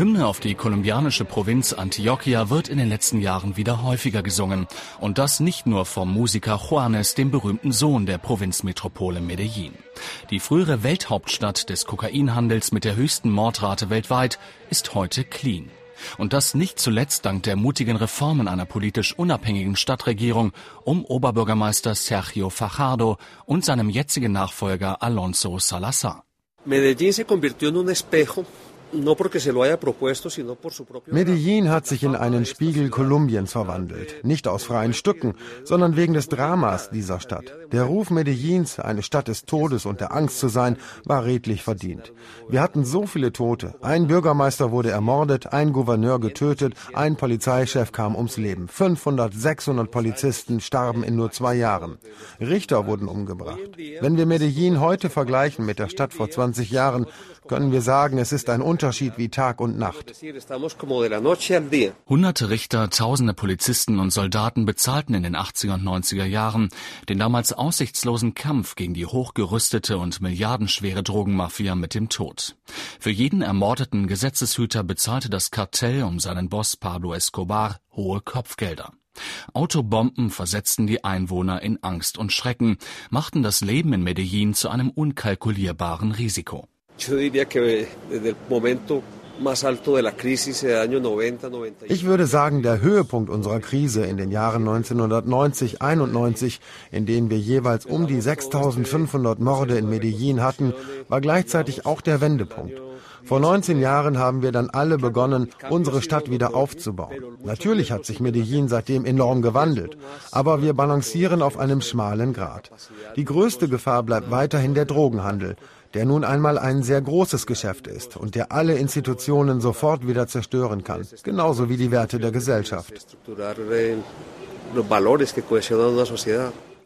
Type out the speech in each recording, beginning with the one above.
Hymne auf die kolumbianische Provinz Antioquia wird in den letzten Jahren wieder häufiger gesungen. Und das nicht nur vom Musiker Juanes, dem berühmten Sohn der Provinzmetropole Medellin. Die frühere Welthauptstadt des Kokainhandels mit der höchsten Mordrate weltweit ist heute clean. Und das nicht zuletzt dank der mutigen Reformen einer politisch unabhängigen Stadtregierung um Oberbürgermeister Sergio Fajardo und seinem jetzigen Nachfolger Alonso Salazar. Medellín se convirtió en un espejo Medellin hat sich in einen Spiegel Kolumbiens verwandelt. Nicht aus freien Stücken, sondern wegen des Dramas dieser Stadt. Der Ruf Medellins, eine Stadt des Todes und der Angst zu sein, war redlich verdient. Wir hatten so viele Tote. Ein Bürgermeister wurde ermordet, ein Gouverneur getötet, ein Polizeichef kam ums Leben. 500, 600 Polizisten starben in nur zwei Jahren. Richter wurden umgebracht. Wenn wir Medellin heute vergleichen mit der Stadt vor 20 Jahren, können wir sagen, es ist ein Unterschied wie Tag und Nacht. Hunderte Richter, tausende Polizisten und Soldaten bezahlten in den 80er und 90er Jahren den damals aussichtslosen Kampf gegen die hochgerüstete und milliardenschwere Drogenmafia mit dem Tod. Für jeden ermordeten Gesetzeshüter bezahlte das Kartell um seinen Boss Pablo Escobar hohe Kopfgelder. Autobomben versetzten die Einwohner in Angst und Schrecken, machten das Leben in Medellin zu einem unkalkulierbaren Risiko. Ich würde sagen, der Höhepunkt unserer Krise in den Jahren 1990, 91, in denen wir jeweils um die 6500 Morde in Medellin hatten, war gleichzeitig auch der Wendepunkt. Vor 19 Jahren haben wir dann alle begonnen, unsere Stadt wieder aufzubauen. Natürlich hat sich Medellin seitdem enorm gewandelt, aber wir balancieren auf einem schmalen Grat. Die größte Gefahr bleibt weiterhin der Drogenhandel der nun einmal ein sehr großes Geschäft ist und der alle Institutionen sofort wieder zerstören kann, genauso wie die Werte der Gesellschaft.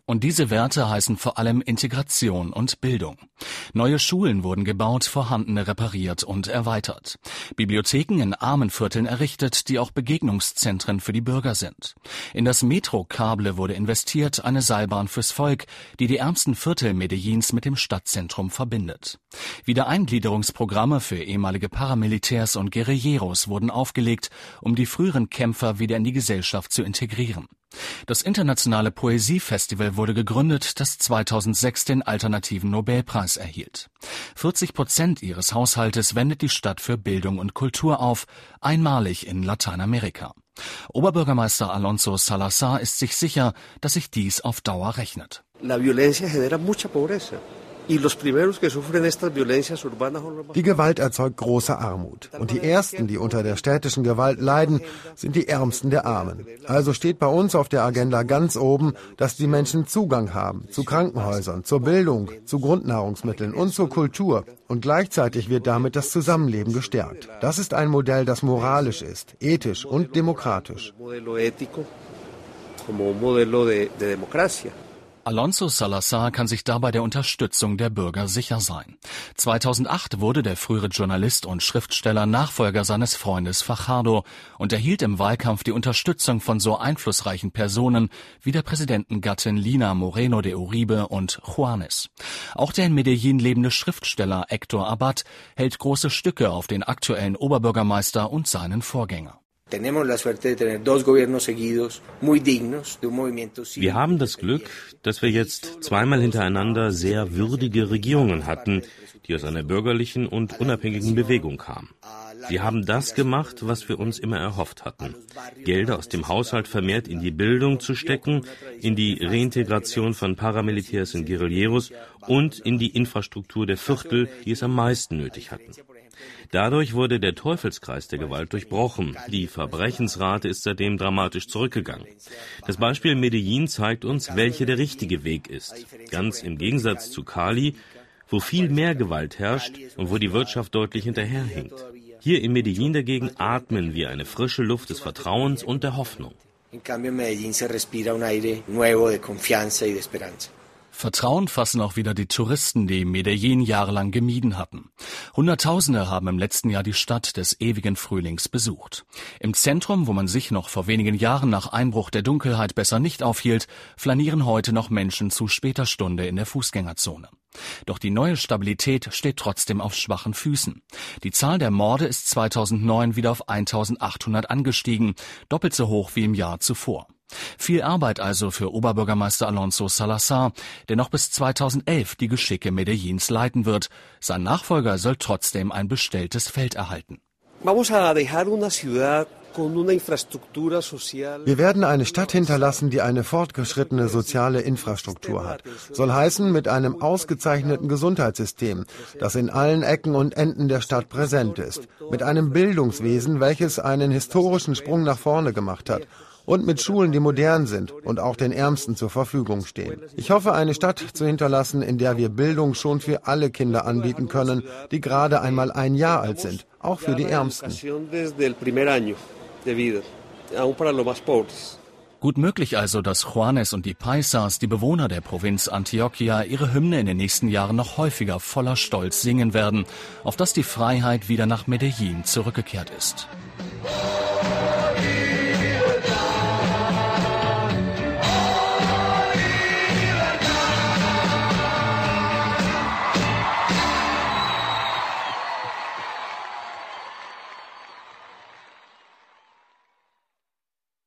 Und diese Werte heißen vor allem Integration und Bildung. Neue Schulen wurden gebaut, vorhandene repariert und erweitert. Bibliotheken in armen Vierteln errichtet, die auch Begegnungszentren für die Bürger sind. In das Metro-Kable wurde investiert, eine Seilbahn fürs Volk, die die ärmsten Viertel Medellins mit dem Stadtzentrum verbindet. Wiedereingliederungsprogramme für ehemalige Paramilitärs und Guerilleros wurden aufgelegt, um die früheren Kämpfer wieder in die Gesellschaft zu integrieren. Das internationale Poesiefestival wurde gegründet, das 2006 den alternativen Nobelpreis erhielt. 40 Prozent ihres Haushaltes wendet die Stadt für Bildung und Kultur auf, einmalig in Lateinamerika. Oberbürgermeister Alonso Salazar ist sich sicher, dass sich dies auf Dauer rechnet. La violencia genera mucha pobreza. Die Gewalt erzeugt große Armut. Und die Ersten, die unter der städtischen Gewalt leiden, sind die Ärmsten der Armen. Also steht bei uns auf der Agenda ganz oben, dass die Menschen Zugang haben zu Krankenhäusern, zur Bildung, zu Grundnahrungsmitteln und zur Kultur. Und gleichzeitig wird damit das Zusammenleben gestärkt. Das ist ein Modell, das moralisch ist, ethisch und demokratisch. Alonso Salazar kann sich dabei der Unterstützung der Bürger sicher sein. 2008 wurde der frühere Journalist und Schriftsteller Nachfolger seines Freundes Fajardo und erhielt im Wahlkampf die Unterstützung von so einflussreichen Personen wie der Präsidentengattin Lina Moreno de Uribe und Juanes. Auch der in Medellin lebende Schriftsteller Hector Abad hält große Stücke auf den aktuellen Oberbürgermeister und seinen Vorgänger. Wir haben das Glück, dass wir jetzt zweimal hintereinander sehr würdige Regierungen hatten, die aus einer bürgerlichen und unabhängigen Bewegung kamen. Sie haben das gemacht, was wir uns immer erhofft hatten. Gelder aus dem Haushalt vermehrt in die Bildung zu stecken, in die Reintegration von Paramilitärs und Guerilleros und in die Infrastruktur der Viertel, die es am meisten nötig hatten. Dadurch wurde der Teufelskreis der Gewalt durchbrochen. Die Verbrechensrate ist seitdem dramatisch zurückgegangen. Das Beispiel Medellin zeigt uns, welcher der richtige Weg ist. Ganz im Gegensatz zu Cali, wo viel mehr Gewalt herrscht und wo die Wirtschaft deutlich hinterherhinkt. Hier in Medellin dagegen atmen wir eine frische Luft des Vertrauens und der Hoffnung. En cambio, en Medellín se respira un aire nuevo de confianza y de esperanza. Vertrauen fassen auch wieder die Touristen, die Medellin jahrelang gemieden hatten. Hunderttausende haben im letzten Jahr die Stadt des ewigen Frühlings besucht. Im Zentrum, wo man sich noch vor wenigen Jahren nach Einbruch der Dunkelheit besser nicht aufhielt, flanieren heute noch Menschen zu später Stunde in der Fußgängerzone. Doch die neue Stabilität steht trotzdem auf schwachen Füßen. Die Zahl der Morde ist 2009 wieder auf 1800 angestiegen, doppelt so hoch wie im Jahr zuvor. Viel Arbeit also für Oberbürgermeister Alonso Salazar, der noch bis 2011 die Geschicke Medellins leiten wird. Sein Nachfolger soll trotzdem ein bestelltes Feld erhalten. Wir werden eine Stadt hinterlassen, die eine fortgeschrittene soziale Infrastruktur hat. Soll heißen, mit einem ausgezeichneten Gesundheitssystem, das in allen Ecken und Enden der Stadt präsent ist. Mit einem Bildungswesen, welches einen historischen Sprung nach vorne gemacht hat und mit Schulen, die modern sind und auch den Ärmsten zur Verfügung stehen. Ich hoffe, eine Stadt zu hinterlassen, in der wir Bildung schon für alle Kinder anbieten können, die gerade einmal ein Jahr alt sind, auch für die Ärmsten. Gut möglich also, dass Juanes und die Paisas, die Bewohner der Provinz Antioquia, ihre Hymne in den nächsten Jahren noch häufiger voller Stolz singen werden, auf dass die Freiheit wieder nach Medellin zurückgekehrt ist.